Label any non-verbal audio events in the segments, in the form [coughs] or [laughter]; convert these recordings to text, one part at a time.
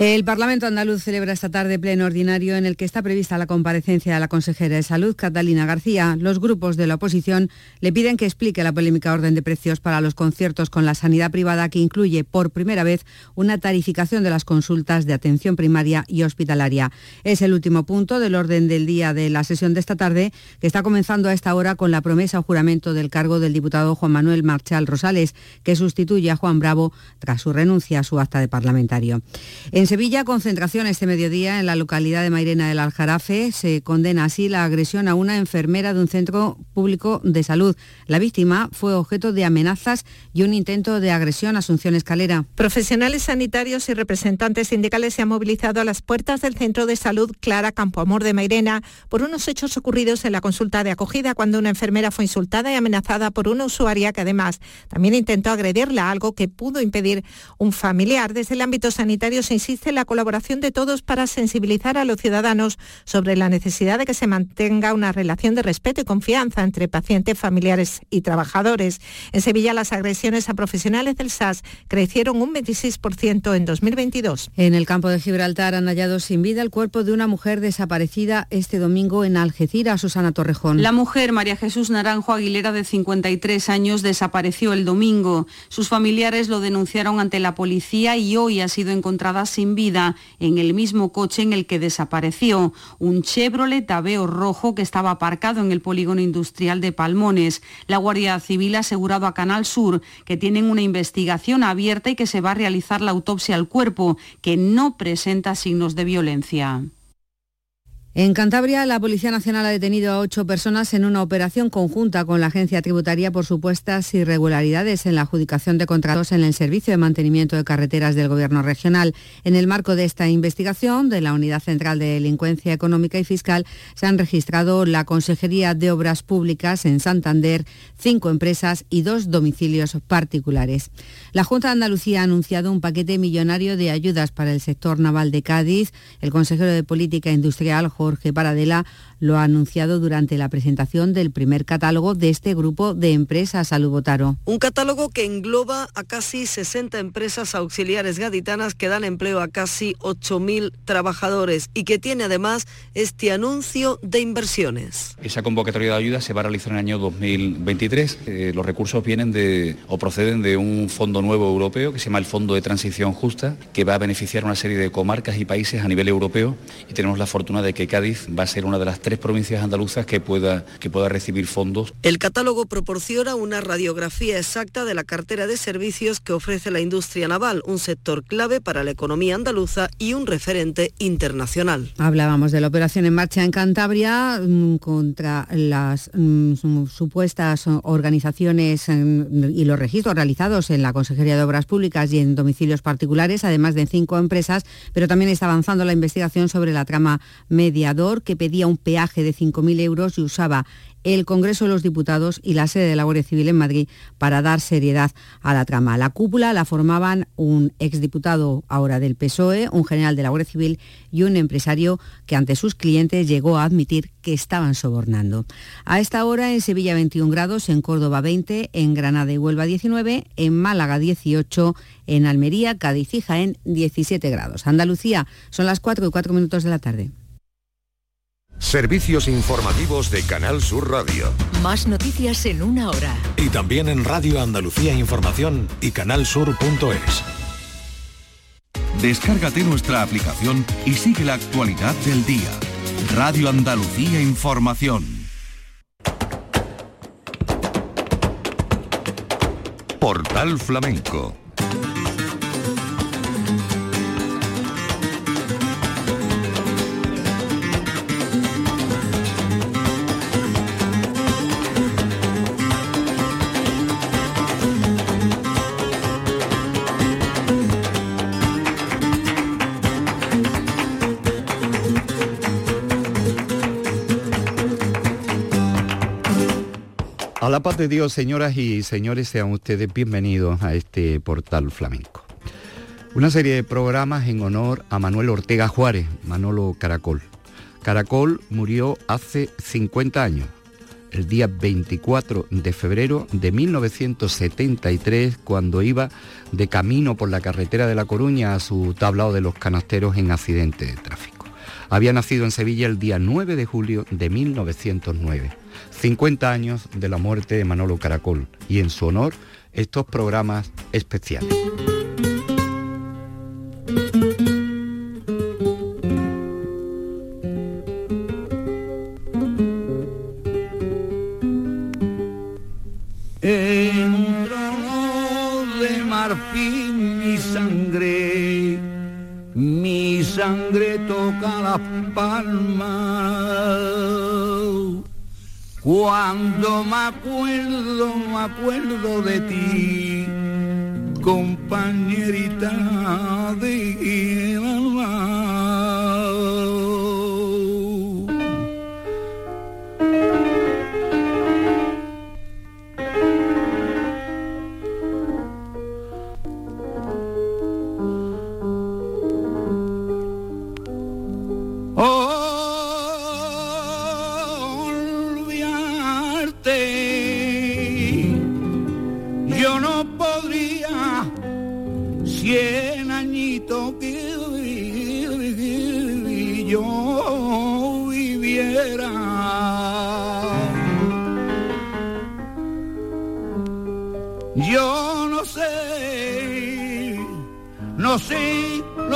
El Parlamento andaluz celebra esta tarde pleno ordinario en el que está prevista la comparecencia de la consejera de Salud, Catalina García. Los grupos de la oposición le piden que explique la polémica orden de precios para los conciertos con la sanidad privada que incluye por primera vez una tarificación de las consultas de atención primaria y hospitalaria. Es el último punto del orden del día de la sesión de esta tarde que está comenzando a esta hora con la promesa o juramento del cargo del diputado Juan Manuel Marchal Rosales, que sustituye a Juan Bravo tras su renuncia a su acta de parlamentario. En Sevilla, concentración este mediodía en la localidad de Mairena del Aljarafe. Se condena así la agresión a una enfermera de un centro público de salud. La víctima fue objeto de amenazas y un intento de agresión a Asunción Escalera. Profesionales sanitarios y representantes sindicales se han movilizado a las puertas del centro de salud Clara Campoamor de Mairena por unos hechos ocurridos en la consulta de acogida cuando una enfermera fue insultada y amenazada por una usuaria que además también intentó agredirla, algo que pudo impedir un familiar. Desde el ámbito sanitario se insiste la colaboración de todos para sensibilizar a los ciudadanos sobre la necesidad de que se mantenga una relación de respeto y confianza entre pacientes, familiares y trabajadores. En Sevilla las agresiones a profesionales del SAS crecieron un 26% en 2022. En el campo de Gibraltar han hallado sin vida el cuerpo de una mujer desaparecida este domingo en Algeciras, Susana Torrejón. La mujer, María Jesús Naranjo Aguilera, de 53 años, desapareció el domingo. Sus familiares lo denunciaron ante la policía y hoy ha sido encontrada sin vida en el mismo coche en el que desapareció, un Chevrolet Aveo rojo que estaba aparcado en el polígono industrial de Palmones. La Guardia Civil ha asegurado a Canal Sur que tienen una investigación abierta y que se va a realizar la autopsia al cuerpo, que no presenta signos de violencia. En Cantabria, la Policía Nacional ha detenido a ocho personas en una operación conjunta con la Agencia Tributaria por supuestas irregularidades en la adjudicación de contratos en el Servicio de Mantenimiento de Carreteras del Gobierno Regional. En el marco de esta investigación de la Unidad Central de Delincuencia Económica y Fiscal, se han registrado la Consejería de Obras Públicas en Santander, cinco empresas y dos domicilios particulares. La Junta de Andalucía ha anunciado un paquete millonario de ayudas para el sector naval de Cádiz. El consejero de Política Industrial, Jorge Paradela lo ha anunciado durante la presentación del primer catálogo de este grupo de empresas Salubotaro. Un catálogo que engloba a casi 60 empresas auxiliares gaditanas que dan empleo a casi 8.000 trabajadores y que tiene además este anuncio de inversiones. Esa convocatoria de ayuda se va a realizar en el año 2023. Eh, los recursos vienen de o proceden de un fondo nuevo europeo que se llama el Fondo de Transición Justa, que va a beneficiar a una serie de comarcas y países a nivel europeo y tenemos la fortuna de que Cádiz va a ser una de las tres provincias andaluzas que pueda, que pueda recibir fondos. El catálogo proporciona una radiografía exacta de la cartera de servicios que ofrece la industria naval, un sector clave para la economía andaluza y un referente internacional. Hablábamos de la operación en marcha en Cantabria mm, contra las mm, supuestas organizaciones mm, y los registros realizados en la Consejería de Obras Públicas y en domicilios particulares, además de cinco empresas, pero también está avanzando la investigación sobre la trama mediador que pedía un peaje de 5.000 euros y usaba el Congreso de los Diputados y la sede de la Guardia Civil en Madrid para dar seriedad a la trama. La cúpula la formaban un exdiputado ahora del PSOE, un general de la Guardia Civil y un empresario que ante sus clientes llegó a admitir que estaban sobornando. A esta hora en Sevilla 21 grados, en Córdoba 20, en Granada y Huelva 19, en Málaga 18, en Almería, Cádiz y Jaén 17 grados. Andalucía son las 4 y 4 minutos de la tarde. Servicios informativos de Canal Sur Radio. Más noticias en una hora. Y también en Radio Andalucía Información y canalsur.es. Descárgate nuestra aplicación y sigue la actualidad del día. Radio Andalucía Información. Portal Flamenco A la paz de Dios, señoras y señores, sean ustedes bienvenidos a este portal flamenco. Una serie de programas en honor a Manuel Ortega Juárez, Manolo Caracol. Caracol murió hace 50 años, el día 24 de febrero de 1973, cuando iba de camino por la carretera de La Coruña a su tablao de los canasteros en accidente de tráfico. Había nacido en Sevilla el día 9 de julio de 1909, 50 años de la muerte de Manolo Caracol, y en su honor estos programas especiales. Cuando me acuerdo, me acuerdo de ti, compañerita de no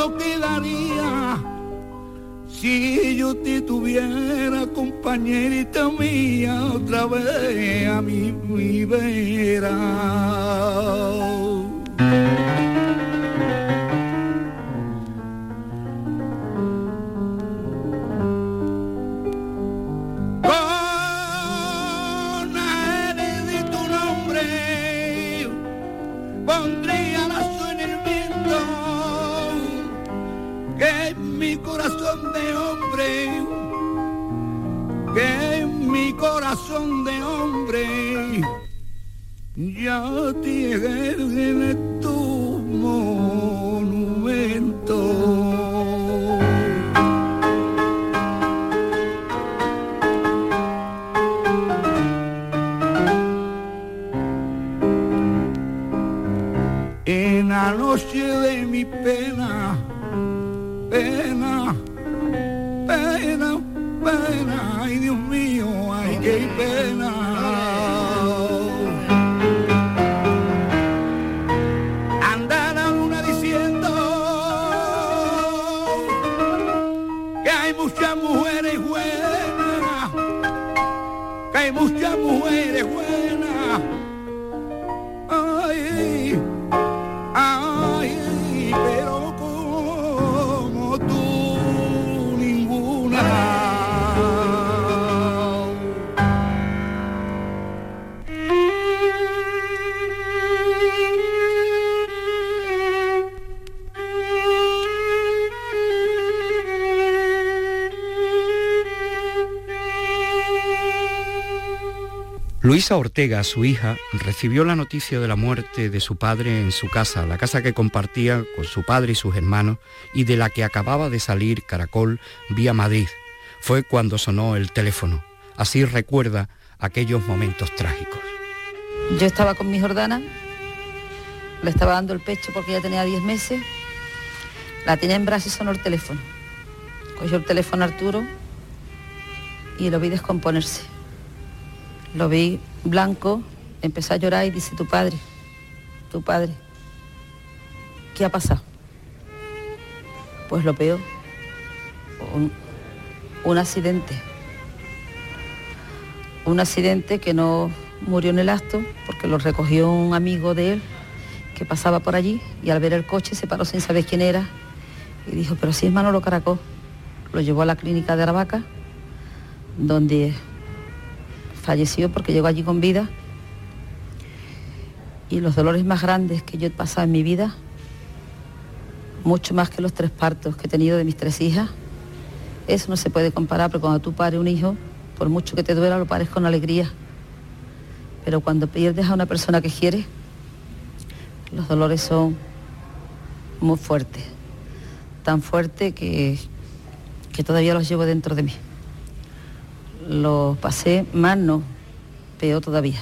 lo que daría si yo te tuviera compañerita mía otra vez a mi vera. Corazón de hombre ya tiene tu monumento. En la noche de mi pena, pena, pena, pena, ay Luisa Ortega, su hija, recibió la noticia de la muerte de su padre en su casa, la casa que compartía con su padre y sus hermanos y de la que acababa de salir Caracol vía Madrid. Fue cuando sonó el teléfono. Así recuerda aquellos momentos trágicos. Yo estaba con mi Jordana, le estaba dando el pecho porque ya tenía 10 meses, la tenía en brazos y sonó el teléfono. Cogió el teléfono Arturo y lo vi descomponerse lo vi blanco, empecé a llorar y dice, tu padre, tu padre, ¿qué ha pasado? Pues lo peor, un, accidente. Un accidente que no murió en el acto porque lo recogió un amigo de él que pasaba por allí y al ver el coche se paró sin saber quién era y dijo, pero si es Manolo Caracol. Lo llevó a la clínica de Aravaca, donde falleció porque llegó allí con vida. Y los dolores más grandes que yo he pasado en mi vida, mucho más que los tres partos que he tenido de mis tres hijas, eso no se puede comparar, porque cuando tú pares un hijo, por mucho que te duela, lo pares con alegría. Pero cuando pierdes a una persona que quieres, los dolores son muy fuertes, tan fuertes que, que todavía los llevo dentro de mí lo pasé mal, no, peor todavía.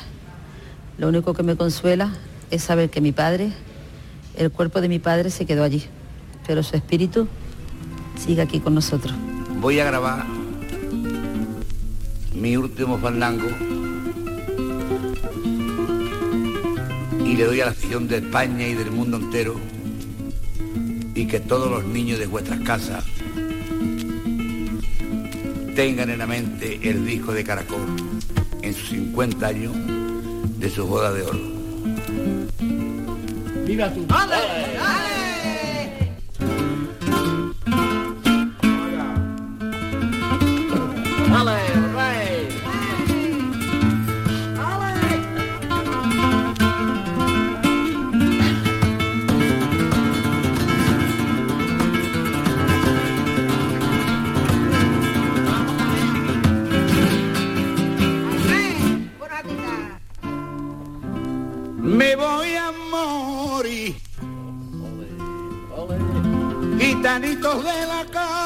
Lo único que me consuela es saber que mi padre, el cuerpo de mi padre se quedó allí, pero su espíritu sigue aquí con nosotros. Voy a grabar mi último fandango y le doy a la afición de España y del mundo entero y que todos los niños de vuestras casas tengan en la mente el disco de Caracol en sus 50 años de su boda de oro. ¡Viva! Me Gitanitos de la cava.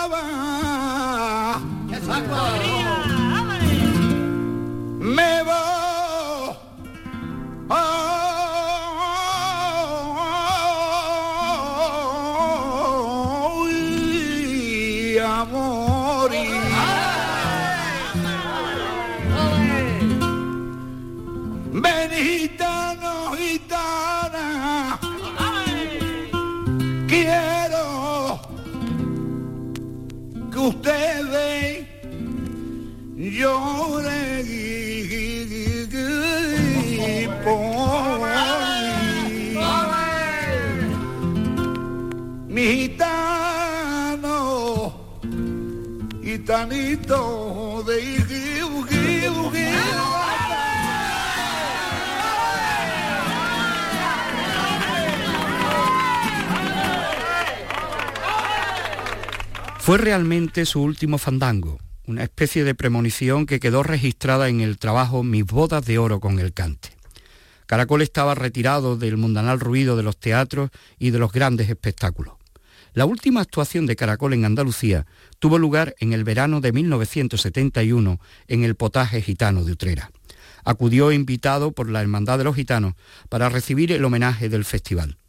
Realmente su último fandango, una especie de premonición que quedó registrada en el trabajo Mis bodas de oro con el cante. Caracol estaba retirado del mundanal ruido de los teatros y de los grandes espectáculos. La última actuación de Caracol en Andalucía tuvo lugar en el verano de 1971 en el Potaje Gitano de Utrera. Acudió invitado por la Hermandad de los Gitanos para recibir el homenaje del festival.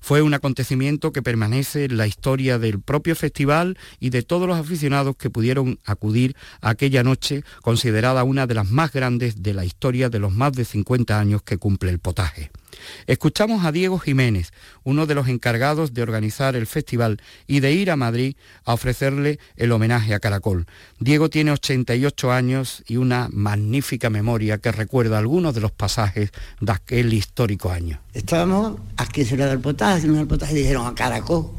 Fue un acontecimiento que permanece en la historia del propio festival y de todos los aficionados que pudieron acudir aquella noche, considerada una de las más grandes de la historia de los más de 50 años que cumple el potaje. Escuchamos a Diego Jiménez, uno de los encargados de organizar el festival y de ir a Madrid a ofrecerle el homenaje a Caracol. Diego tiene 88 años y una magnífica memoria que recuerda algunos de los pasajes de aquel histórico año. Estábamos aquí en del potaje, en el potaje dijeron a Caracol.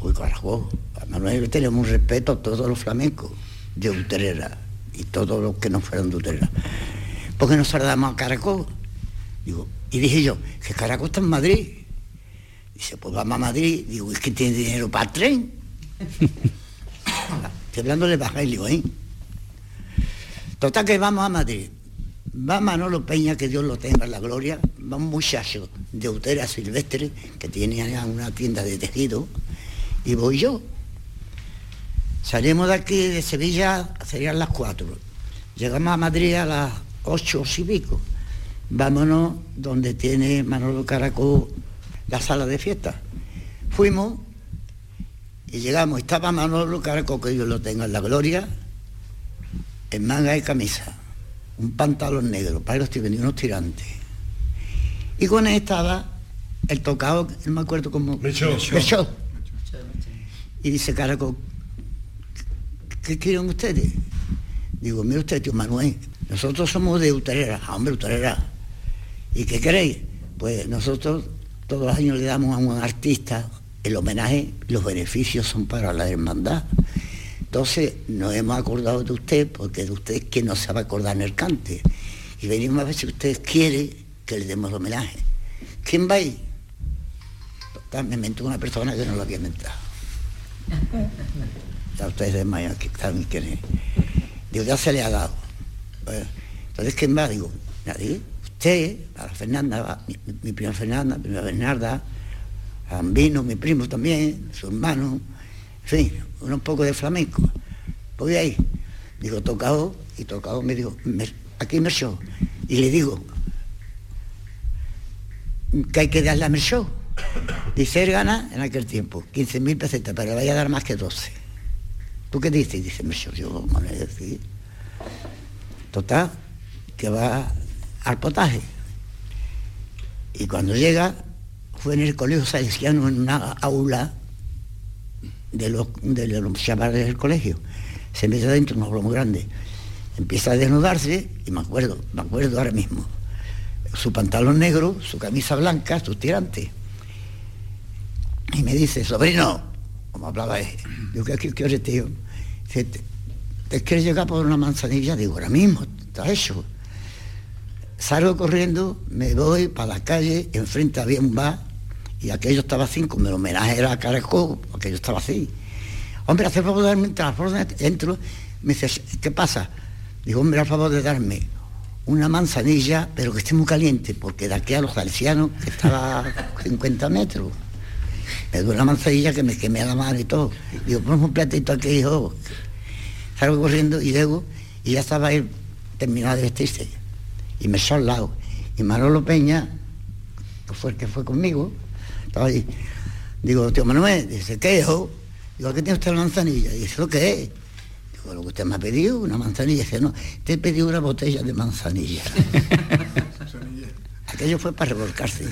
Uy, Caracol. A Manuel tenemos un respeto a todos los flamencos de Utrera y todos los que no fueron de Utrera. ¿Por qué nos saludamos a Caracol? Digo, y dije yo, que Caracol está en Madrid. Dice, pues vamos a Madrid. Digo, es que tiene dinero para el tren. [coughs] Estoy hablando de Bajailio, ¿eh? Total que vamos a Madrid. Va Manolo Peña, que Dios lo tenga en la gloria. Va un muchacho de Utera Silvestre, que tiene allá una tienda de tejido. Y voy yo. Salimos de aquí, de Sevilla, serían las cuatro. Llegamos a Madrid a las ocho y pico vámonos donde tiene Manolo Caracol la sala de fiesta. Fuimos y llegamos, estaba Manolo Caracol, que yo lo tengo en la gloria, en manga y camisa, un pantalón negro, para los unos tirantes. Y con él estaba el tocado, no me acuerdo cómo... Mechó. Mechó. Y dice Caracol, ¿qué quieren ustedes? Digo, mire usted, tío Manuel, nosotros somos de Utrera, ah, hombre, Utrera. ¿Y qué queréis? Pues nosotros todos los años le damos a un artista el homenaje, los beneficios son para la hermandad. Entonces nos hemos acordado de usted, porque de usted es quien no se va a acordar en el cante. Y venimos a ver si usted quiere que le demos el homenaje. ¿Quién va ahí? Total, me inventó una persona que no lo había inventado. [laughs] Ya ustedes desmayan que saben quién es. Digo, ya se le ha dado. Bueno, entonces, ¿quién va? Digo, nadie. Usted, a la Fernanda, mi, prima Fernanda, mi prima Bernarda, a Ambino, mi primo también, su hermano, en fin, un poco de flamenco. Voy ahí. Digo, tocado, y tocado me dijo, "Me- aquí me show. Y le digo, que hay que darle a show. Dice, él gana en aquel tiempo 15.000 pesetas, pero le vaya a dar más que 12. ¿Tú qué dices? Dice, Merchó, yo no le decir. Total, que va al potaje. Y cuando llega, fue en el colegio salesiano, en una aula de los, de los chavales del colegio. Se mete adentro un aula muy grande. Empieza a desnudarse, y me acuerdo, me acuerdo ahora mismo. Su pantalón negro, su camisa blanca, sus tirantes. Y me dice, sobrino, como hablaba él, digo, ¿qué, qué, qué tío? ¿te, te quieres llegar por una manzanilla? Digo, ahora mismo, está hecho. Salgo corriendo, me voy para la calle, enfrente había un bar y aquello estaba así, como el homenaje era a Caracol, aquello estaba así. Hombre, hace favor de darme un transporte, entro, me dice, ¿qué pasa? Digo, hombre, al favor de darme una manzanilla, pero que esté muy caliente, porque de aquí a los salesianos que estaba a 50 metros. Me dio una manzanilla que me quemé la mano y todo. Digo, ponme un platito aquí, hijo. Salgo corriendo y llego, y ya estaba él terminado de vestirse y me al lado. Y Manolo Peña, que fue el que fue conmigo, estaba ahí. Digo, tío Manuel, dice, ¿qué hijo? Digo, ¿qué tiene usted la manzanilla? Dice, ¿lo qué es? Digo, lo que usted me ha pedido, una manzanilla. Dice, no, te he pedido una botella de manzanilla. [laughs] Aquello fue para revolcarse.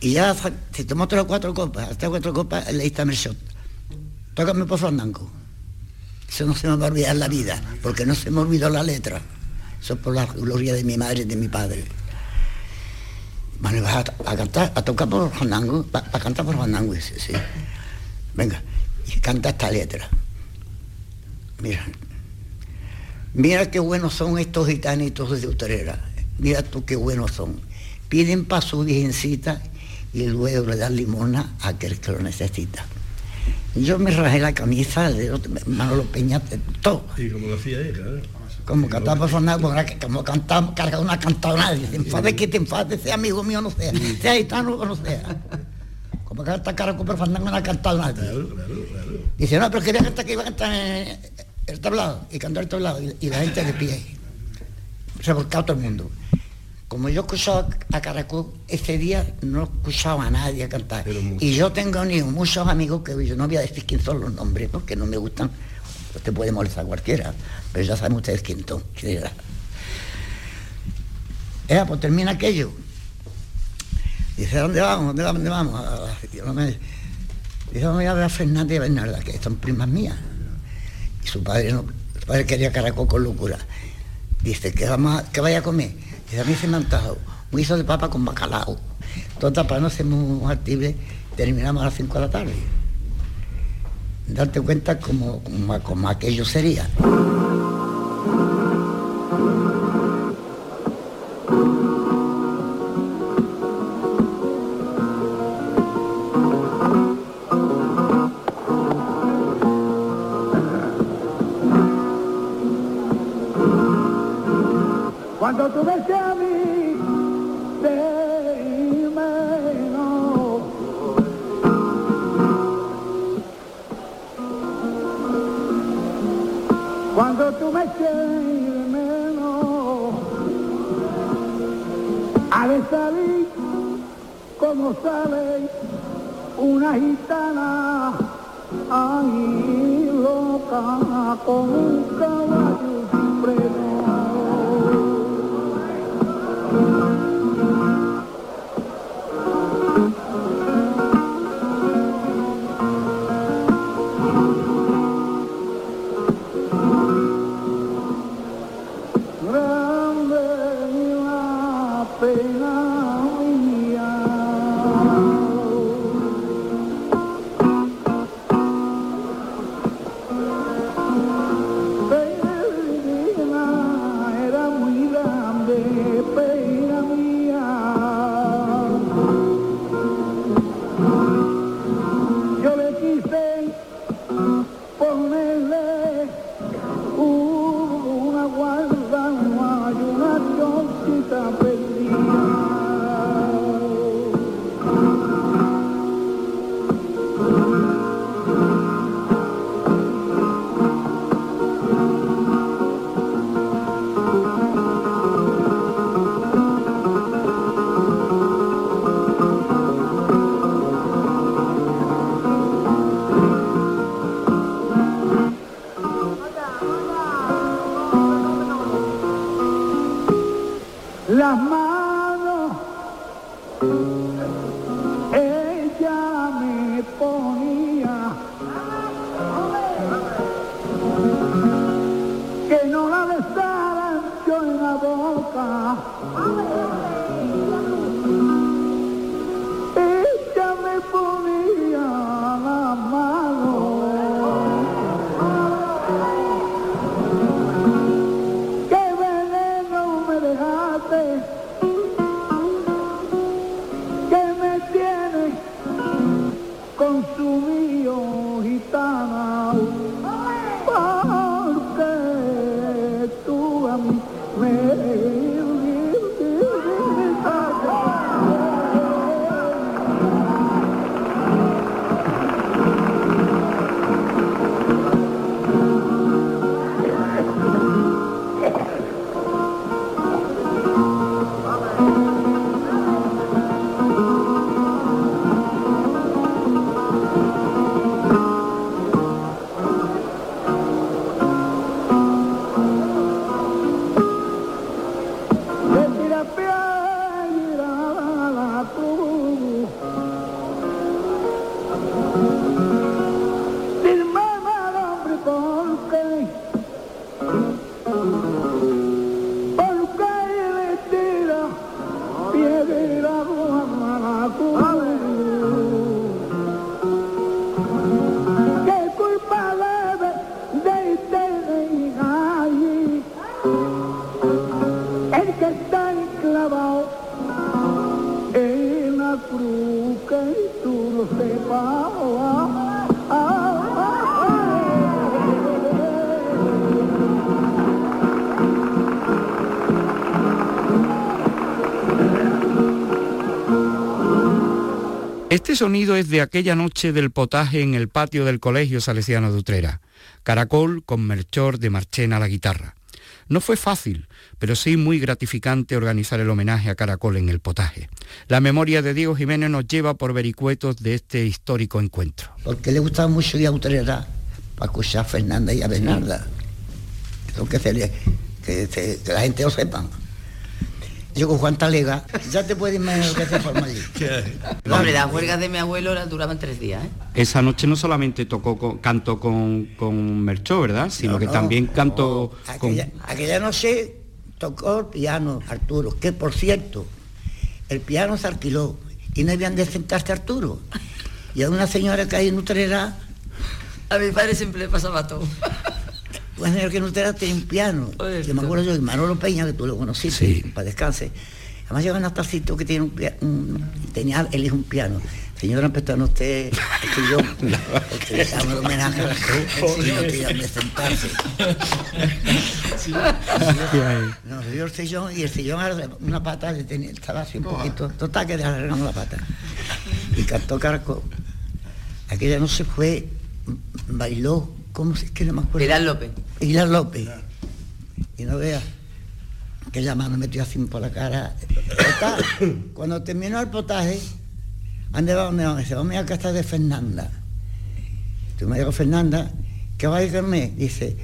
Y ya se tomó tres o cuatro copas, hasta cuatro copas le diste a Mershot. Tócame por fandango. Eso no se me va a olvidar la vida, porque no se me olvidó la letra. Es por la gloria de mi madre y de mi padre. Bueno, vas a, tocar por fandango, a cantar por fandango, sí, sí. Venga, y canta esta letra. Mira, mira qué buenos son estos gitanitos de Utrera. Mira tú qué buenos son. Piden para su virgencita y luego le dan limona a aquel que lo necesita. Yo me rajé la camisa de Manolo Peña, todo. Y como lo hacía él, claro. Como cantaba por sonar, como cantaba, carga una cantada, te enfades que te enfades, sea amigo mío no sea, sea gitano o no sea. Como canta cara con ha cantado nadie. Claro, claro, claro. Dice, no, pero quería cantar que iba a cantar en el tablado, y cantar el tablado, y, la gente de pie. Revolcado todo el mundo. Como yo escuchaba a Caracol, ese día no escuchaba a nadie cantar. Y yo tengo ni muchos amigos que yo no voy a decir quién son los nombres, porque no me gustan. Usted puede molestar a cualquiera, pero ya saben ustedes quién son. quién era. Pues termina aquello. Dice, ¿dónde vamos? ¿Dónde vamos? ¿Dónde vamos? A- yo no me- Dice, vamos a ver a Fernández y a Bernarda, que son primas mías. Y su padre no, su padre quería caracol con locura. Dice, ¿qué, vamos a- qué vaya a comer? Dice, a mí se me ha antojado un guiso de papa con bacalao. Total, para no ser muy actibles, terminamos a las 5 de la tarde. Darte cuenta como, como, como aquello sería. De salir como sale una gitana, ay loca, con un caballo sin Este sonido es de aquella noche del potaje en el patio del Colegio Salesiano de Utrera. Caracol con Melchor de Marchena a la guitarra. No fue fácil, pero sí muy gratificante organizar el homenaje a Caracol en el potaje. La memoria de Diego Jiménez nos lleva por vericuetos de este histórico encuentro. Porque le gustaba mucho ir a Utrera para escuchar a Fernanda y a Bernarda. Eso que, se le- que la gente lo sepa. Yo con Juan Talega, ya te puedes imaginar lo que se forma allí. Hombre, las huelgas de mi abuelo las duraban tres días, ¿eh? Esa noche no solamente tocó con- canto con, con Merchó, ¿verdad? Sino No, que no. también canto con... Aquella, aquella noche tocó el piano Arturo, que por cierto, el piano se alquiló y no habían de sentarse Arturo. Y a una señora que hay en Utrera, A mi padre siempre le pasaba todo. Una señora que en Utrera tiene un piano. Yo me acuerdo yo de Manolo Peña, que tú lo conociste, para descanse. Además llega un tacito que tiene un, un- tenía él un piano. Señora, empezó usted el sillón, porque le damos el homenaje [laughs] a la el sillón que sentarse. No, dio el sillón y el sillón una pata le tenía, estaba así un poquito, total que le arreglamos la pata. Y cantó Caracol. Aquella no se fue, bailó, ¿cómo se es que no me acuerdo? Pilar López. Pilar López. Y no veas, aquella mano metió así por la cara. [coughs] Cuando terminó el potaje, ¿dónde va? ¿Dónde va? Dice, vamos a casa de Fernanda. Tú me digo, Fernanda, ¿qué va a decirme? Dice,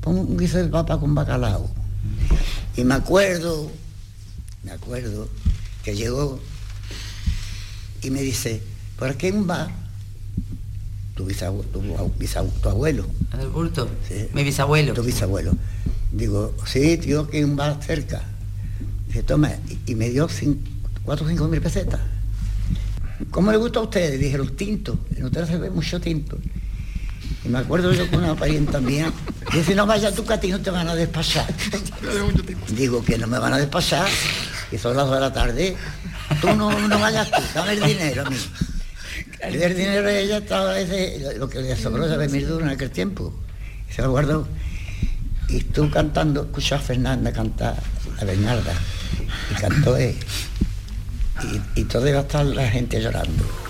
pon un guiso de papa con bacalao. Y me acuerdo, me acuerdo, que llegó y me dice, por aquí hay un bar, tu, bisabuelo, tu, bisabu- tu abuelo. Sí. Mi bisabuelo. Tu bisabuelo. Digo, sí, tío, que un bar cerca. Dice, toma, y, y me dio cin- cuatro o cinco mil pesetas. ¿Cómo le gusta a ustedes? Dije, los tintos. En ustedes se ve mucho tinto. Y me acuerdo yo con una parienta mía. Dice, no vayas tú que a ti no te van a despachar. Digo, que no me van a despachar. Y son las dos de la tarde. Tú no, no vayas tú, dame el dinero a mí. El dinero ella, estaba ese, lo que le sobró de mil duros en aquel tiempo. Se lo guardó. Y estuvo cantando, escuchó a Fernanda cantar, a Bernarda. Y cantó él. Y, y todo iba a estar la gente llorando.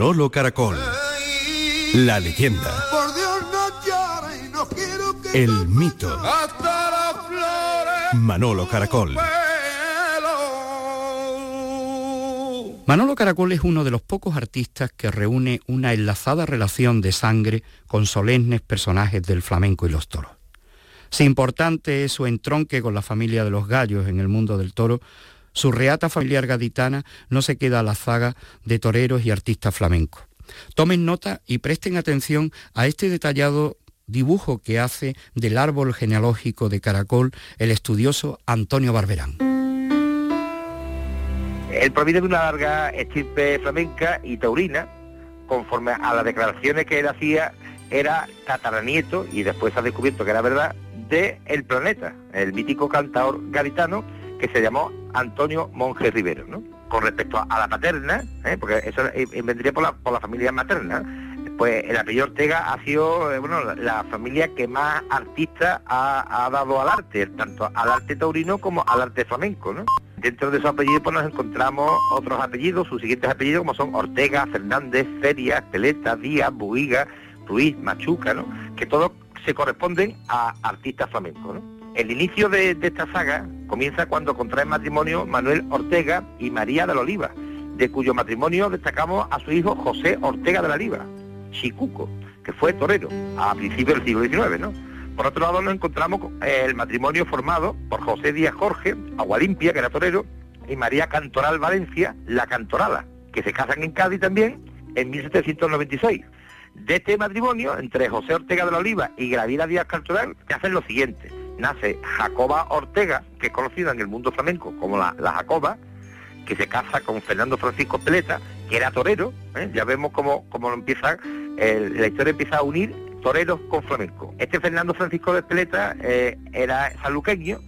Manolo Caracol. La leyenda. Por Dios no llores y no quiero que El mito. hasta las flores Manolo Caracol. Manolo Caracol es uno de los pocos artistas que reúne una enlazada relación de sangre con solemnes personajes del flamenco y los toros. Si importante es su entronque con la familia de los gallos en el mundo del toro, su reata familiar gaditana no se queda a la zaga de toreros y artistas flamencos. Tomen nota y presten atención a este detallado dibujo que hace del árbol genealógico de Caracol el estudioso Antonio Barberán. Él proviene de una larga estirpe flamenca y taurina, conforme a las declaraciones que él hacía, era tataranieto, y después ha descubierto que era verdad, de El Planeta, el mítico cantador gaditano que se llamó Antonio Monje Rivero. ¿no? Con respecto a la paterna, ¿eh? porque eso eh, vendría por la, por la familia materna, pues el apellido Ortega ha sido eh, bueno, la, familia que más artista ha, ha dado al arte, tanto al arte taurino como al arte flamenco. ¿no? Dentro de su apellido pues, nos encontramos otros apellidos, sus siguientes apellidos como son Ortega, Fernández, Ferias, Peleta, Díaz, Buiga, Ruiz, Machuca, ¿no? que todos se corresponden a artistas flamencos. ¿no? El inicio de, esta saga comienza cuando contraen matrimonio Manuel Ortega y María de la Oliva, de cuyo matrimonio destacamos a su hijo José Ortega de la Oliva, Chicuco, que fue torero a principios del siglo XIX, ¿no? por otro lado nos encontramos el matrimonio formado por José Díaz Jorge, Agualimpia, que era torero, y María Cantoral Valencia, la Cantorala, que se casan en Cádiz también en 1796. De este matrimonio, entre José Ortega de la Oliva y Gravira Díaz Cantoral, se hacen lo siguiente. Nace Jacoba Ortega, que es conocida en el mundo flamenco como la, Jacoba, que se casa con Fernando Francisco Peleta, que era torero. ¿eh? Ya vemos cómo, cómo empieza, la historia empieza a unir toreros con flamenco. Este Fernando Francisco de Peleta eh, era saluqueño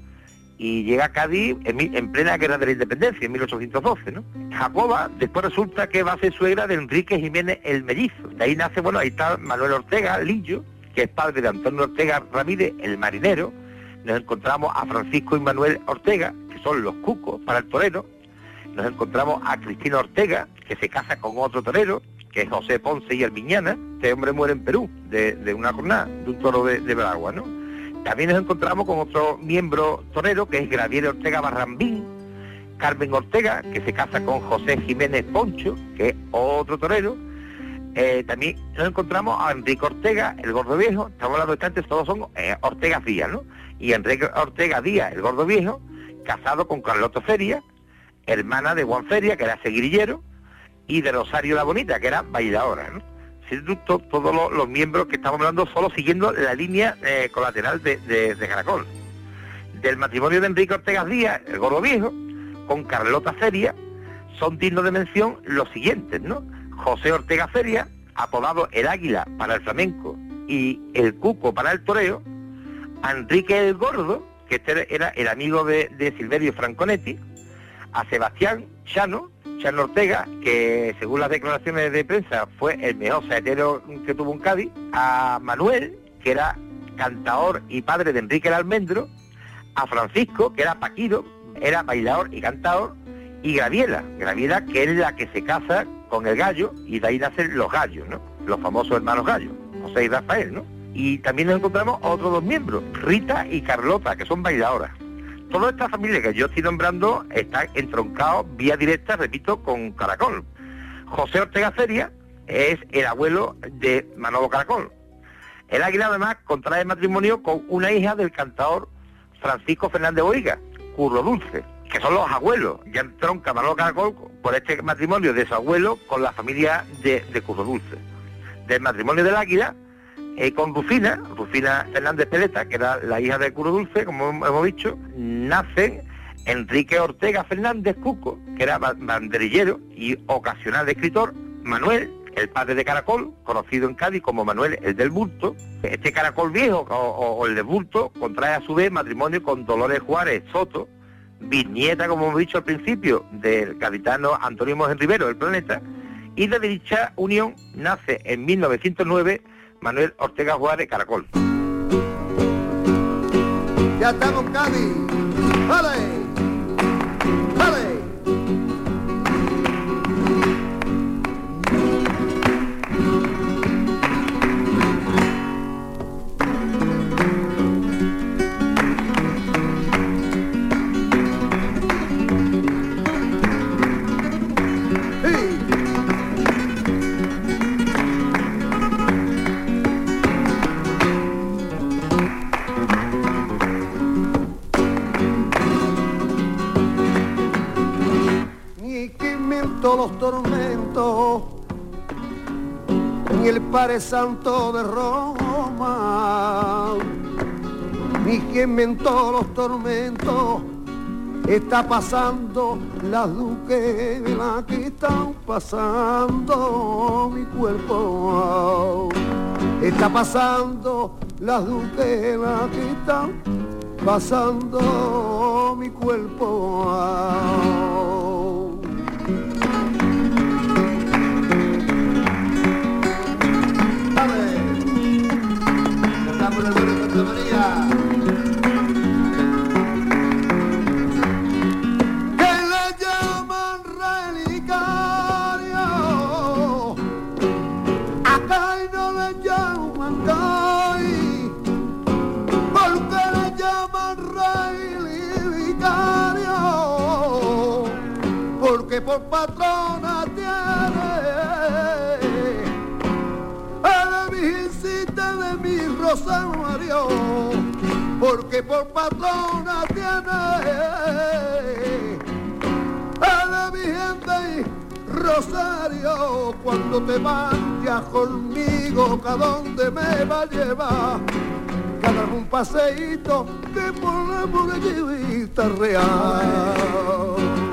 y llega a Cádiz en, plena guerra de la independencia, en 1812, ¿no? Jacoba después resulta que va a ser suegra de Enrique Jiménez el Mellizo. De ahí nace, bueno, ahí está Manuel Ortega, Lillo, que es padre de Antonio Ortega Ramírez, el marinero. Nos encontramos a Francisco y Manuel Ortega, que son los cucos para el torero. Nos encontramos a Cristina Ortega, que se casa con otro torero, que es José Ponce y Almiñana. Este hombre muere en Perú, de, una jornada, de un toro de, de ¿no? También nos encontramos con otro miembro torero, que es Gravier Ortega Barrambín, Carmen Ortega, que se casa con José Jiménez Poncho, que es otro torero. Eh, también nos encontramos a Enrique Ortega, el gordo viejo, estamos hablando de antes, todos son eh, Ortega Díaz, ¿no? Y Enrique Ortega Díaz, el gordo viejo, casado con Carlota Feria, hermana de Juan Feria, que era seguirillero, y de Rosario la Bonita, que era bailadora, ¿no? todos los, miembros que estamos hablando solo siguiendo la línea eh, colateral de, Caracol. Del matrimonio de Enrique Ortega Díaz, el gordo viejo, con Carlota Feria, son dignos de mención los siguientes, ¿no? José Ortega Feria, apodado el Águila para el flamenco y el Cuco para el toreo, a Enrique el Gordo, que este era el amigo de, Silverio Franconetti, a Sebastián Chano, Chano Ortega, que según las declaraciones de prensa fue el mejor saetero que tuvo un Cádiz, a Manuel, que era cantador y padre de Enrique el Almendro, a Francisco, que era paquiro, era bailador y cantador, y Graviela, Graviela que es la que se casa con el gallo y de ahí nacen los gallos, ¿no? Los famosos hermanos gallos, José y Rafael, ¿no? Y también nos encontramos a otros dos miembros, Rita y Carlota, que son bailadoras. Toda esta familia que yo estoy nombrando está entroncado vía directa, repito, con Caracol. José Ortega Feria es el abuelo de Manolo Caracol. El águila además contrae matrimonio con una hija del cantador Francisco Fernández Boiga, Curro Dulce, que son los abuelos. Ya entronca Manolo Caracol por este matrimonio de su abuelo con la familia de, de Curro Dulce. Del matrimonio del águila eh, con Rufina, Rufina Fernández Peleta, que era la hija de Curo Dulce, como hemos dicho, nace Enrique Ortega Fernández Cuco, que era banderillero y ocasional escritor, Manuel, el padre de Caracol, conocido en Cádiz como Manuel el del Bulto. Este Caracol viejo o, el del Bulto contrae a su vez matrimonio con Dolores Juárez Soto, bisnieta, como hemos dicho al principio, del capitano Antonio Mojen Rivero, del planeta, y de dicha unión nace en 1909 Manuel Ortega Juárez, Caracol. Ya estamos, Cádiz. ¡Vale! Ni el Padre Santo de Roma, ni quien inventó los tormentos, está pasando las la que están pasando mi cuerpo. Está pasando las la que están pasando mi cuerpo. Por patrona tiene a la virgencita de mi rosario porque por patrona tiene a la Virgen y Rosario cuando te vayas conmigo, ¿a dónde me va a llevar? Que dar un paseíto que por la murallita real.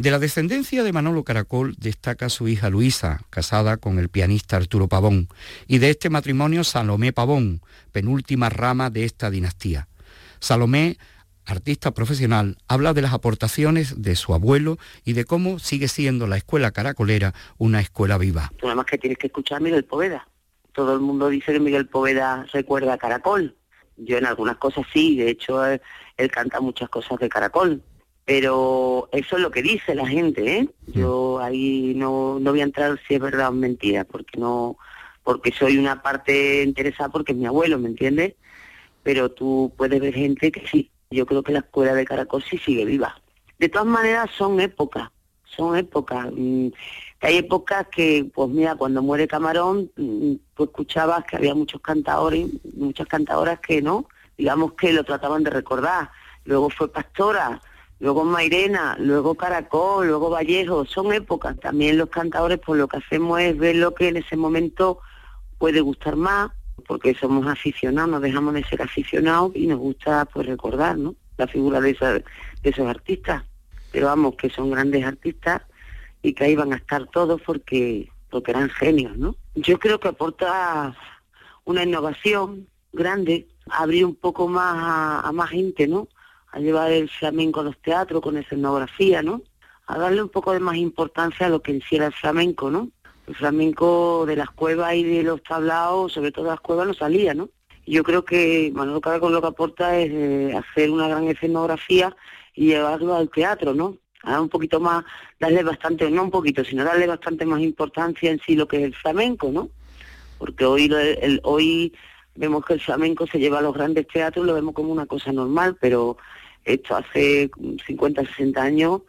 De la descendencia de Manolo Caracol destaca su hija Luisa, casada con el pianista Arturo Pavón, y de este matrimonio Salomé Pavón, penúltima rama de esta dinastía. Salomé, artista profesional, habla de las aportaciones de su abuelo y de cómo sigue siendo la escuela caracolera una escuela viva. Nada más que tienes que escuchar a Miguel Poveda. Todo el mundo dice que Miguel Poveda recuerda a Caracol. Yo en algunas cosas sí, de hecho él, él canta muchas cosas de Caracol pero eso es lo que dice la gente, ¿eh? Yo ahí no, no voy a entrar si es verdad o mentira, porque no, porque soy una parte interesada porque es mi abuelo, ¿me entiendes? Pero tú puedes ver gente que sí, yo creo que la escuela de Caracol sí sigue viva. De todas maneras son épocas, son épocas. Mm, hay épocas que, pues mira, cuando muere Camarón, mm, tú escuchabas que había muchos cantadores, muchas cantadoras que no, digamos que lo trataban de recordar. Luego fue Pastora, luego Mairena, luego Caracol, luego Vallejo, son épocas. También los cantadores, pues lo que hacemos es ver lo que en ese momento puede gustar más, porque somos aficionados, nos dejamos de ser aficionados y nos gusta pues recordar, ¿no? La figura de, de esos artistas. Pero vamos, que son grandes artistas y que ahí van a estar todos porque, porque eran genios, ¿no? Yo creo que aporta una innovación grande, abrir un poco más a, a más gente, ¿no? A llevar el flamenco a los teatros con escenografía, ¿no? A darle un poco de más importancia a lo que en sí era el flamenco, ¿no? El flamenco de las cuevas y de los tablaos, sobre todo las cuevas, no salía, ¿no? Yo creo que Manuel Caracol lo que aporta es eh, hacer una gran escenografía y llevarlo al teatro, ¿no? A un poquito más, darle bastante, no un poquito, sino darle bastante más importancia en sí lo que es el flamenco, ¿no? Porque hoy, el, hoy vemos que el flamenco se lleva a los grandes teatros, lo vemos como una cosa normal, pero esto hace 50, 60 años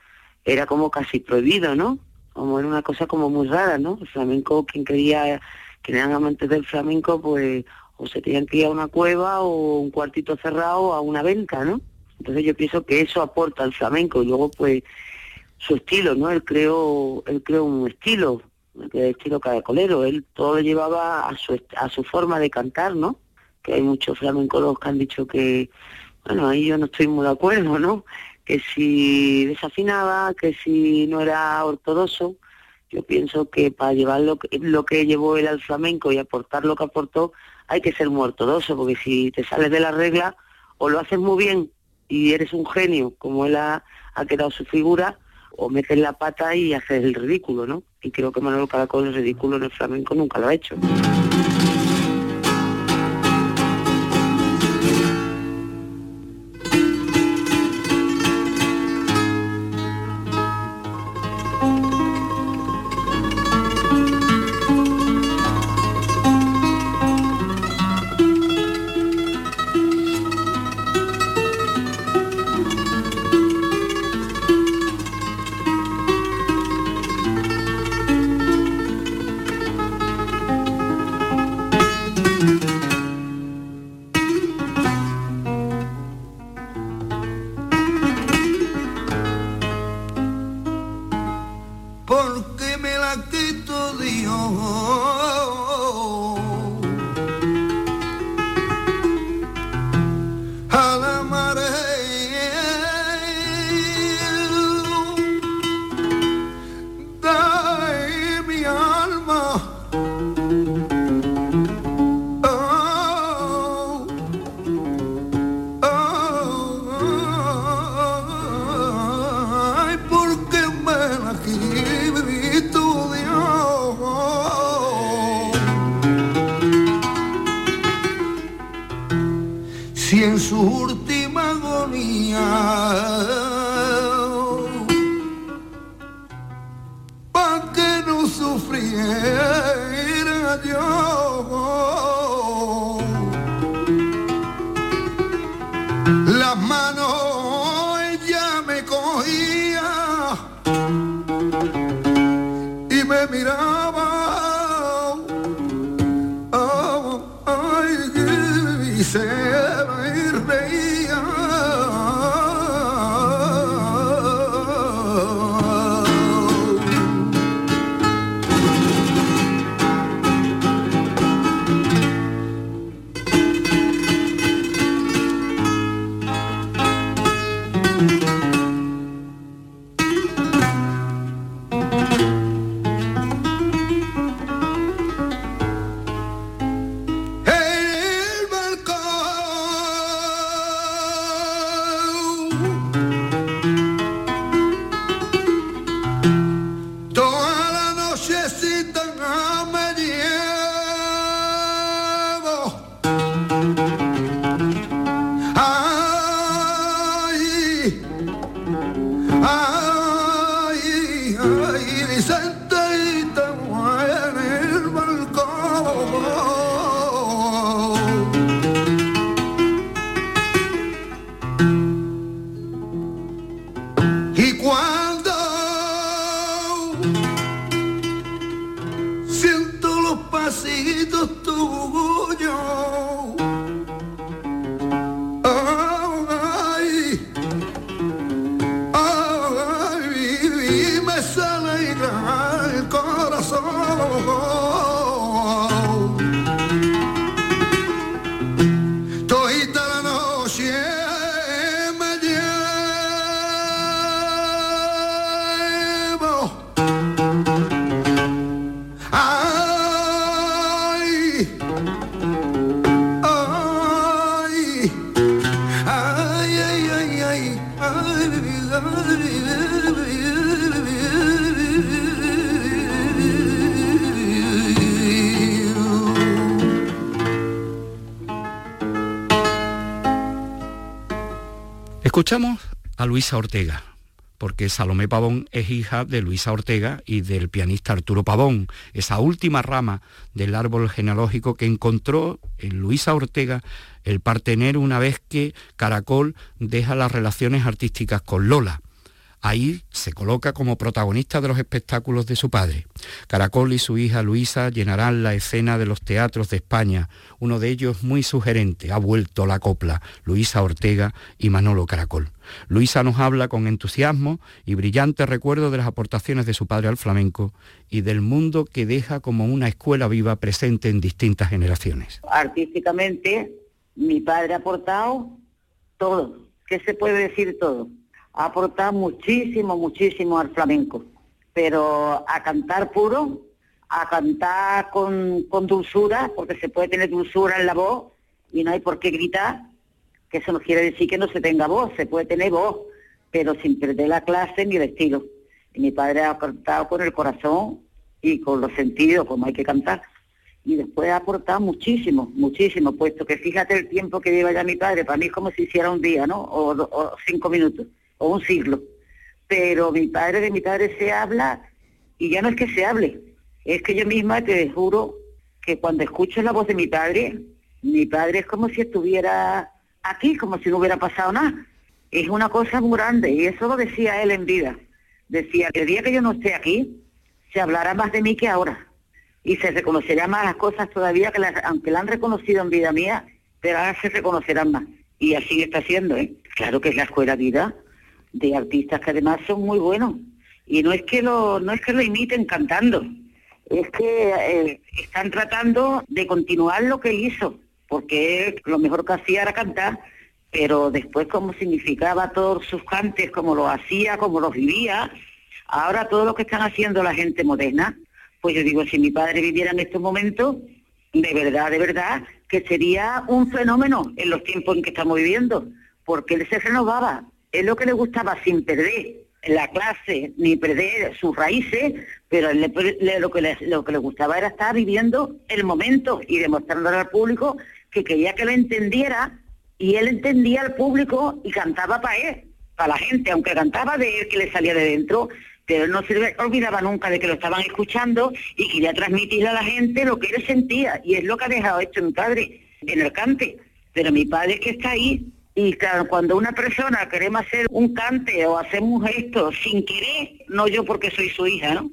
era como casi prohibido, ¿no? Como era una cosa como muy rara, ¿no? El flamenco, quien quería, quien eran amantes del flamenco, pues o se tenían que ir a una cueva o un cuartito cerrado a una venta, ¿no? Entonces yo pienso que eso aporta al flamenco y luego pues su estilo, ¿no? Él creó, él creó un estilo, el estilo caracolero, él todo lo llevaba a su, a su forma de cantar, ¿no? Que hay muchos flamencos que han dicho que bueno, ahí yo no estoy muy de acuerdo, ¿no? Que si desafinaba, que si no era ortodoxo, yo pienso que para llevar lo que, lo que llevó él al flamenco y aportar lo que aportó, hay que ser muy ortodoxo, porque si te sales de la regla, o lo haces muy bien y eres un genio, como él ha, ha quedado su figura, o metes la pata y haces el ridículo, ¿no? Y creo que Manuel Caracol el ridículo en el flamenco nunca lo ha hecho. Las manos ella me cogía Ay, Luisa Ortega, porque Salomé Pavón es hija de Luisa Ortega y del pianista Arturo Pavón, esa última rama del árbol genealógico que encontró en Luisa Ortega el partener una vez que Caracol deja las relaciones artísticas con Lola. Ahí se coloca como protagonista de los espectáculos de su padre. Caracol y su hija Luisa llenarán la escena de los teatros de España, uno de ellos muy sugerente, ha vuelto la copla, Luisa Ortega y Manolo Caracol. Luisa nos habla con entusiasmo y brillante recuerdo de las aportaciones de su padre al flamenco y del mundo que deja como una escuela viva presente en distintas generaciones. Artísticamente, mi padre ha aportado todo, ¿qué se puede decir todo? Ha aportado muchísimo, muchísimo al flamenco, pero a cantar puro, a cantar con, con dulzura, porque se puede tener dulzura en la voz y no hay por qué gritar, que eso no quiere decir que no se tenga voz, se puede tener voz, pero sin perder la clase ni el estilo. Y mi padre ha cantado con el corazón y con los sentidos, como hay que cantar. Y después ha aportado muchísimo, muchísimo, puesto que fíjate el tiempo que lleva ya mi padre, para mí es como si hiciera un día, ¿no? O, cinco minutos, o un siglo. Pero mi padre, de mi padre se habla, y ya no es que se hable, es que yo misma te juro que cuando escucho la voz de mi padre, mi padre es como si estuviera aquí, como si no hubiera pasado nada. Es una cosa muy grande, y eso lo decía él en vida. Decía que el día que yo no esté aquí, se hablará más de mí que ahora. Y se reconocerá más las cosas todavía, que las- aunque la han reconocido en vida mía, pero ahora se reconocerán más. Y así está siendo, ¿eh? Claro que es la escuela vida de artistas que además son muy buenos. Y no es que lo, no es que lo imiten cantando, es que eh, están tratando de continuar lo que él hizo, porque lo mejor que hacía era cantar, pero después como significaba todos sus cantes, como lo hacía, como los vivía, ahora todo lo que están haciendo la gente moderna, pues yo digo, si mi padre viviera en estos momentos, de verdad, de verdad, que sería un fenómeno en los tiempos en que estamos viviendo, porque él se renovaba, es lo que le gustaba sin perder la clase ni perder sus raíces, pero lo, que le, lo que le gustaba era estar viviendo el momento y demostrándole al público que quería que lo entendiera y él entendía al público y cantaba para él, para la gente, aunque cantaba de él que le salía de dentro, pero no se olvidaba nunca de que lo estaban escuchando y quería transmitirle a la gente lo que él sentía y es lo que ha dejado hecho mi padre en el cante. Pero mi padre que está ahí y claro, cuando una persona queremos hacer un cante o hacemos un gesto sin querer, no yo porque soy su hija, ¿no?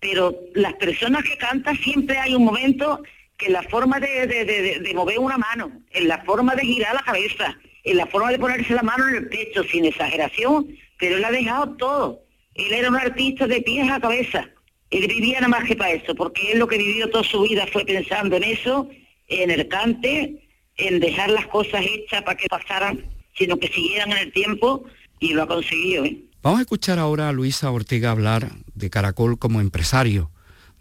Pero las personas que cantan siempre hay un momento que la forma de, de- de- de mover una mano, en la forma de girar la cabeza, en la forma de ponerse la mano en el pecho, sin exageración, pero él ha dejado todo. Él era un artista de pies a cabeza. Él vivía nada más que para eso, porque él lo que vivió toda su vida fue pensando en eso, en el cante, en dejar las cosas hechas para que pasaran, sino que siguieran en el tiempo, y lo ha conseguido. ¿eh? Vamos a escuchar ahora a Luisa Ortega hablar de Caracol como empresario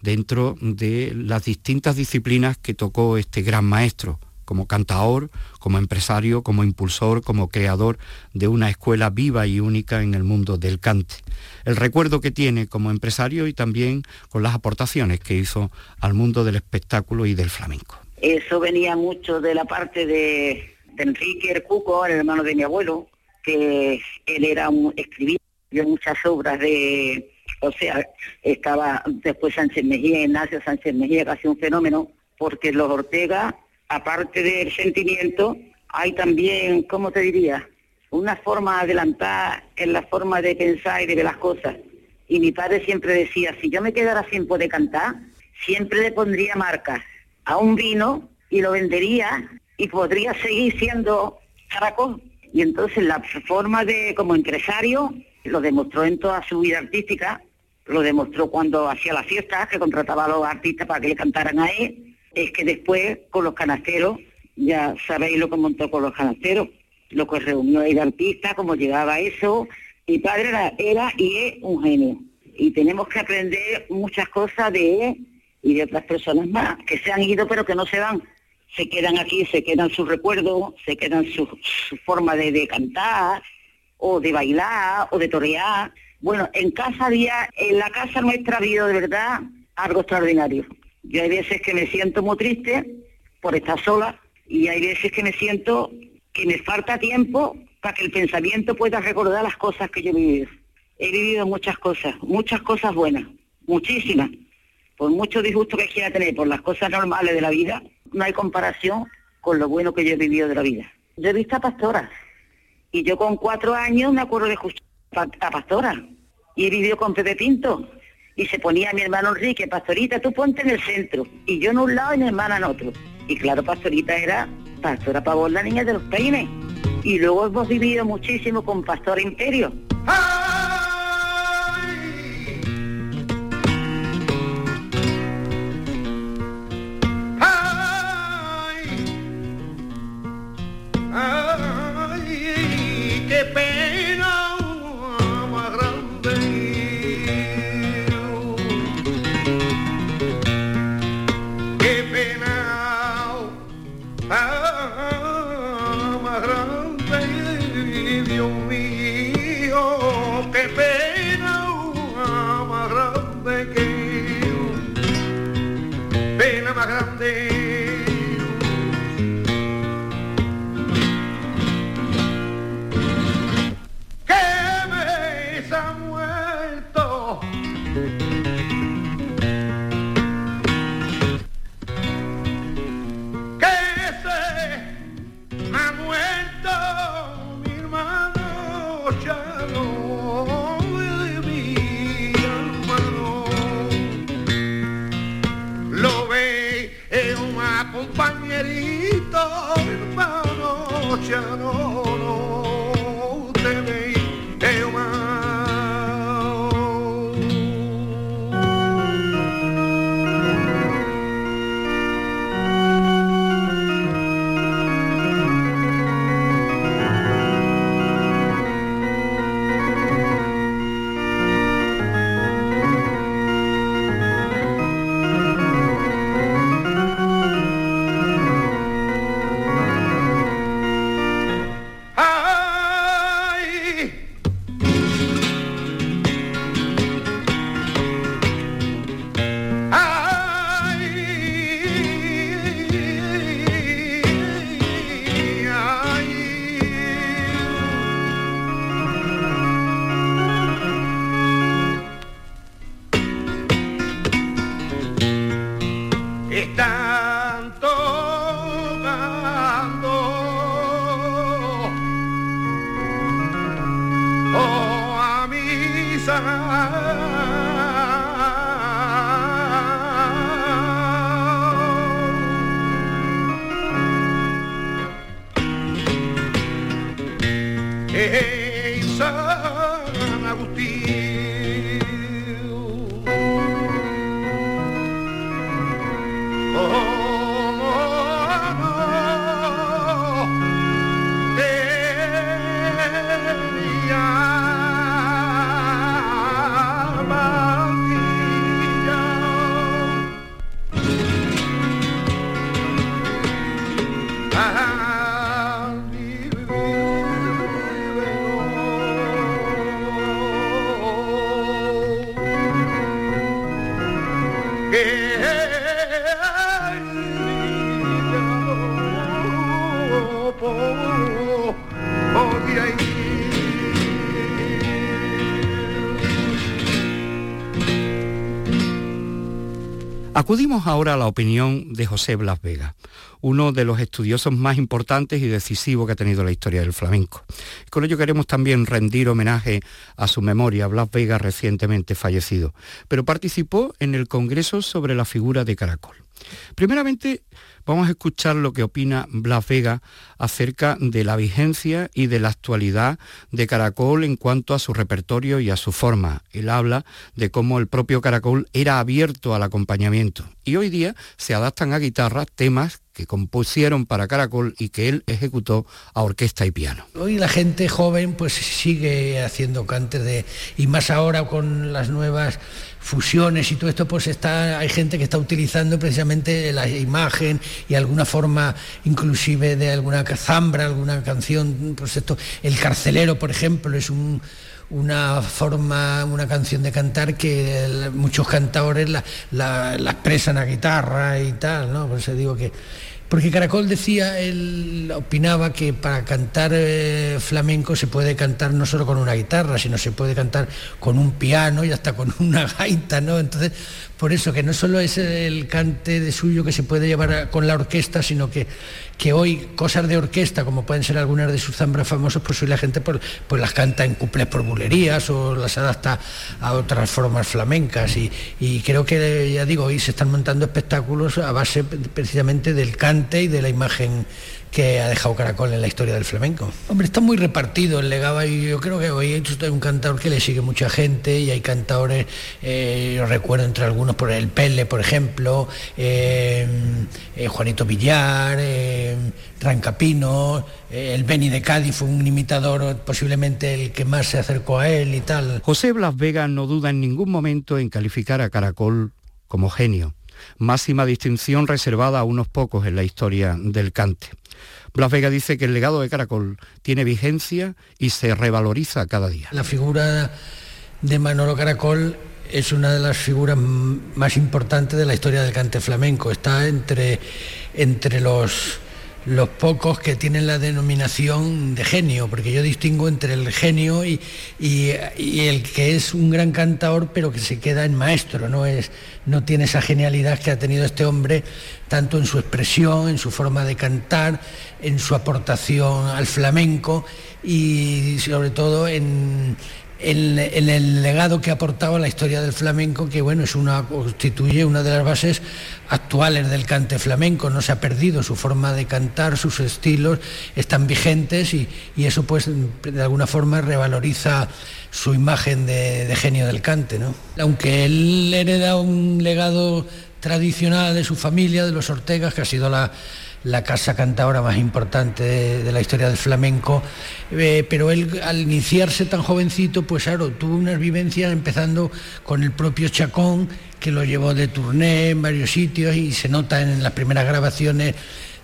dentro de las distintas disciplinas que tocó este gran maestro, como cantaor, como empresario, como impulsor, como creador de una escuela viva y única en el mundo del cante. El recuerdo que tiene como empresario y también con las aportaciones que hizo al mundo del espectáculo y del flamenco. Eso venía mucho de la parte de, Enrique el Cuco, el hermano de mi abuelo, que él era un escribía muchas obras de, o sea, estaba después Sánchez Mejía, Ignacio Sánchez Mejía, casi un fenómeno, porque los Ortega, aparte del sentimiento, hay también, ¿cómo te diría? Una forma adelantada en la forma de pensar y de ver las cosas. Y mi padre siempre decía, si yo me quedara sin poder cantar, siempre le pondría marcas a un vino y lo vendería y podría seguir siendo caracol. Y entonces la forma de, como empresario, lo demostró en toda su vida artística, lo demostró cuando hacía las fiestas, que contrataba a los artistas para que le cantaran a él, es que después con los canasteros, ya sabéis lo que montó con los canasteros, lo que reunió ahí de artistas, cómo llegaba eso. Mi padre era, era y es un genio. Y tenemos que aprender muchas cosas de él y de otras personas más, que se han ido pero que no se van. Se quedan aquí, se quedan sus recuerdos, se quedan su, forma de, de cantar, o de bailar, o de torear. Bueno, en casa había, en la casa nuestra ha habido de verdad algo extraordinario. Yo hay veces que me siento muy triste por estar sola y hay veces que me siento que me falta tiempo para que el pensamiento pueda recordar las cosas que yo he vivido. He vivido muchas cosas, muchas cosas buenas, muchísimas. Por mucho disgusto que quiera tener por las cosas normales de la vida, no hay comparación con lo bueno que yo he vivido de la vida. Yo he visto a pastoras y yo con cuatro años me acuerdo de escuchar a pastora y he vivido con Pepe Pinto y se ponía mi hermano Enrique, pastorita, tú ponte en el centro y yo en un lado y mi hermana en otro. Y claro, pastorita era pastora Pavón, la niña de los peines. Y luego hemos vivido muchísimo con Pastor Imperio. Ay, qué pena You. Acudimos ahora a la opinión de José Blas Vega, uno de los estudiosos más importantes y decisivos que ha tenido la historia del flamenco. Con ello queremos también rendir homenaje a su memoria, Blas Vega recientemente fallecido, pero participó en el Congreso sobre la figura de Caracol. Primeramente, vamos a escuchar lo que opina Blas Vega acerca de la vigencia y de la actualidad de Caracol en cuanto a su repertorio y a su forma. Él habla de cómo el propio Caracol era abierto al acompañamiento y hoy día se adaptan a guitarra temas que compusieron para Caracol y que él ejecutó a orquesta y piano. Hoy la gente joven pues sigue haciendo cantes de y más ahora con las nuevas fusiones y todo esto, pues está, hay gente que está utilizando precisamente la imagen y alguna forma inclusive de alguna zambra, alguna canción, pues esto, el carcelero, por ejemplo, es una forma, una canción de cantar que muchos cantadores la, expresan a guitarra y tal, ¿no? Por eso digo que porque Caracol decía, él opinaba que para cantar eh, flamenco se puede cantar no solo con una guitarra, sino se puede cantar con un piano y hasta con [laughs] una gaita, ¿no? Entonces, por eso que no solo es el cante de suyo que se puede llevar con la orquesta, sino que, que hoy cosas de orquesta, como pueden ser algunas de sus zambras famosos, pues hoy la gente pues, pues las canta en cuplés por bulerías o las adapta a otras formas flamencas. Y, y creo que, ya digo, hoy se están montando espectáculos a base precisamente del cante y de la imagen que ha dejado Caracol en la historia del flamenco. Hombre, está muy repartido el legado y yo creo que hoy hay un cantador que le sigue mucha gente y hay cantadores, eh, yo recuerdo entre algunos por el Pele, por ejemplo, eh, eh, Juanito Villar, Rancapino, el Beni de Cádiz fue un imitador posiblemente el que más se acercó a él y tal. José Blas Vega no duda en ningún momento en calificar a Caracol como genio máxima distinción reservada a unos pocos en la historia del cante. Blas Vega dice que el legado de Caracol tiene vigencia y se revaloriza cada día. La figura de Manolo Caracol es una de las figuras más importantes de la historia del cante flamenco. Está entre, entre los los pocos que tienen la denominación de genio, porque yo distingo entre el genio y, el que es un gran cantador pero que se queda en maestro, no, es, no tiene esa genialidad que ha tenido este hombre, tanto en su expresión, en su forma de cantar, en su aportación al flamenco y sobre todo en, en, el legado que ha aportado a la historia del flamenco, que bueno, es una, constituye una de las bases actuales del cante flamenco, no se ha perdido su forma de cantar, sus estilos están vigentes y, eso pues de alguna forma revaloriza su imagen de, de genio del cante. ¿no? Aunque él hereda un legado tradicional de su familia, de los Ortegas, que ha sido la la casa cantadora más importante de, la historia del flamenco, eh, pero él al iniciarse tan jovencito, pues claro, tuvo unas vivencias empezando con el propio Chacón, que lo llevó de turné en varios sitios y se nota en las primeras grabaciones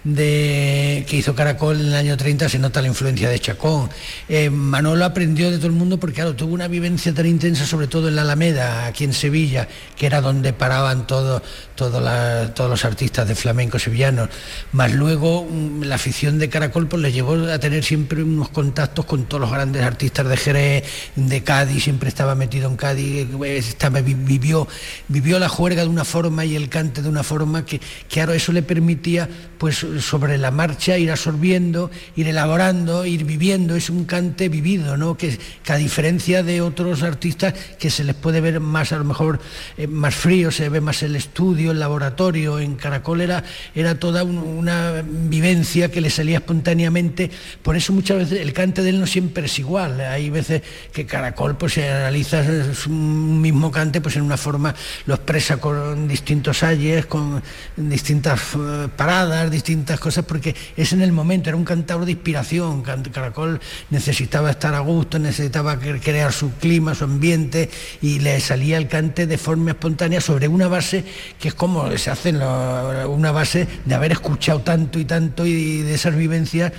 de, que hizo Caracol en el año 30 se nota la influencia de Chacón. Eh, Manolo aprendió de todo el mundo porque claro, tuvo una vivencia tan intensa, sobre todo en la Alameda, aquí en Sevilla, que era donde paraban todos todos los artistas de flamenco sevillanos. Más luego mm, la afición de Caracol pues, le llevó a tener siempre unos contactos con todos los grandes artistas de Jerez, de Cádiz, siempre estaba metido en Cádiz, estaba, vivió, vivió la juerga de una forma y el cante de una forma que, claro, eso le permitía pues sobre la marcha, ir absorbiendo, ir elaborando, ir viviendo, es un cante vivido, ¿no? que, que a diferencia de otros artistas que se les puede ver más a lo mejor eh, más frío, se ve más el estudio, el laboratorio, en Caracol era, era toda un- una vivencia que le salía espontáneamente, por eso muchas veces el cante de él no siempre es igual, hay veces que Caracol pues se analiza un mismo cante pues en una forma, lo expresa con distintos ayes, con distintas eh, paradas, distintas cosas, porque es en el momento, era un cantador de inspiración, Caracol necesitaba estar a gusto, necesitaba cre- crear su clima, su ambiente, y le salía el cante de forma espontánea sobre una base que es como se hace una base de haber escuchado tanto y tanto y de esas vivencias.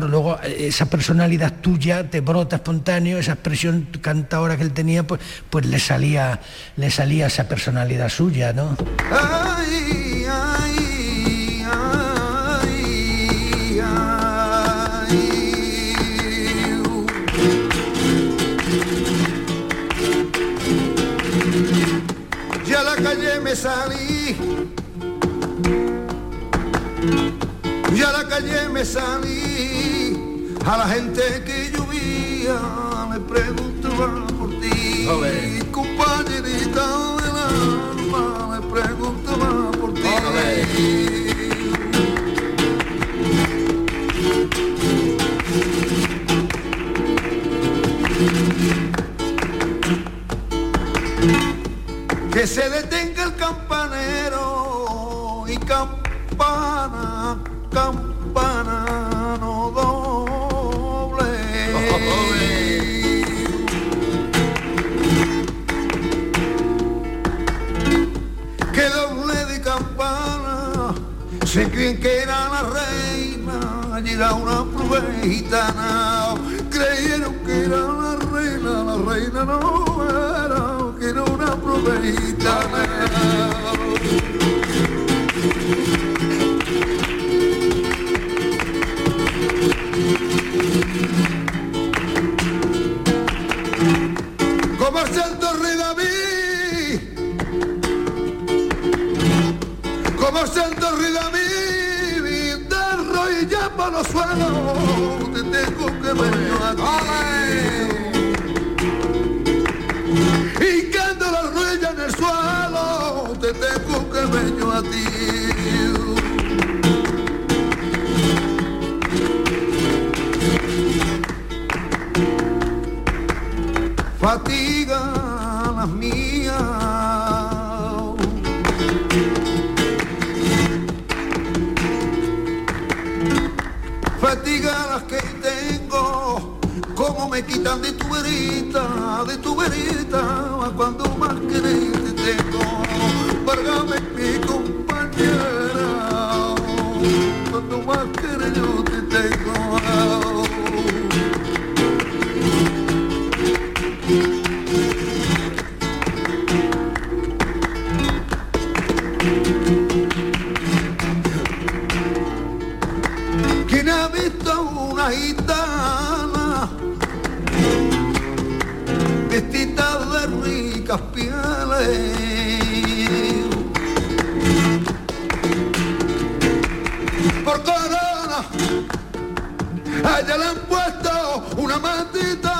Luego eh, esa personalidad tuya te brota espontáneo, esa expresión cantadora que él tenía, pues, pues le salía, le salía esa personalidad suya, ¿no? A la gente que llovía le preguntaba por ti. Compañerita del alma, le preguntaba por ti. Que se detenga gitana. Creyeron que era la reina, la reina no era, que era una gitana. Tengo que ver yo a ti. Y la rodilla en el suelo, te tengo que ver yo a ti. fatiga las mías. Fatiga las que me quitan de tu verita, de tu verita, cuando más querer te tengo. Vargame mi compañera, cuando más querer yo te tengo. Por corona, a ella le han puesto una mantita